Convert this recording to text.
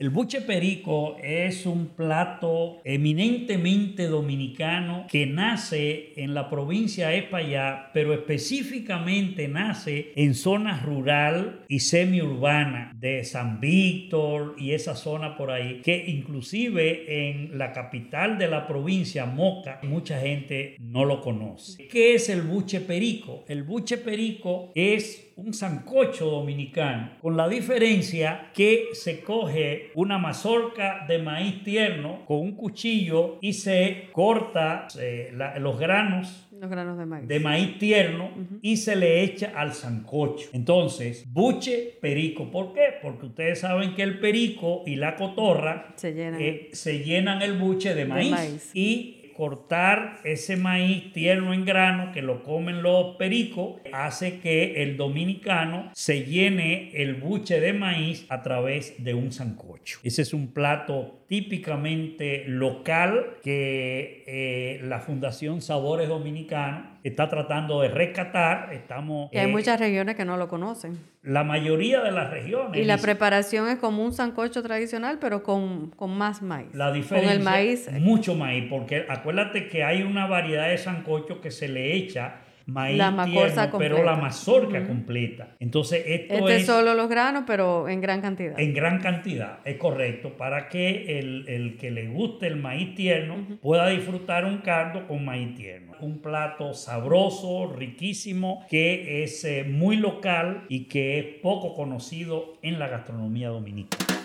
El buche perico es un plato eminentemente dominicano que nace en la provincia de España, pero específicamente nace en zona rural y semiurbana de San Víctor y esa zona por ahí, que inclusive en la capital de la provincia, Moca, mucha gente no lo conoce. ¿Qué es el buche perico? El buche perico es un sancocho dominicano, con la diferencia que se coge una mazorca de maíz tierno con un cuchillo y se corta eh, los granos los granos de maíz. De maíz tierno y se le echa al sancocho. Entonces, buche, perico. ¿Por qué? Porque ustedes saben que el perico y la cotorra se llenan, eh, se llenan el buche de maíz. maíz. Y cortar ese maíz tierno en grano que lo comen los pericos hace que el dominicano se llene el buche de maíz a través de un sancocho. Ese es un plato típicamente local que eh, la Fundación Sabores Dominicanos está tratando de rescatar. Estamos, hay muchas regiones que no lo conocen. La mayoría de las regiones. Y la preparación es como un sancocho tradicional, pero con, con más maíz. La diferencia. Con el maíz. Mucho maíz, porque acuérdate que hay una variedad de sancocho que se le echa maíz la pero la mazorca completa. Entonces, esto este es solo los granos, pero en gran cantidad. En gran cantidad, es correcto, para que el, que le guste el maíz tierno pueda disfrutar un caldo con maíz tierno. Un plato sabroso, riquísimo, que es eh, muy local y que es poco conocido en la gastronomía dominicana.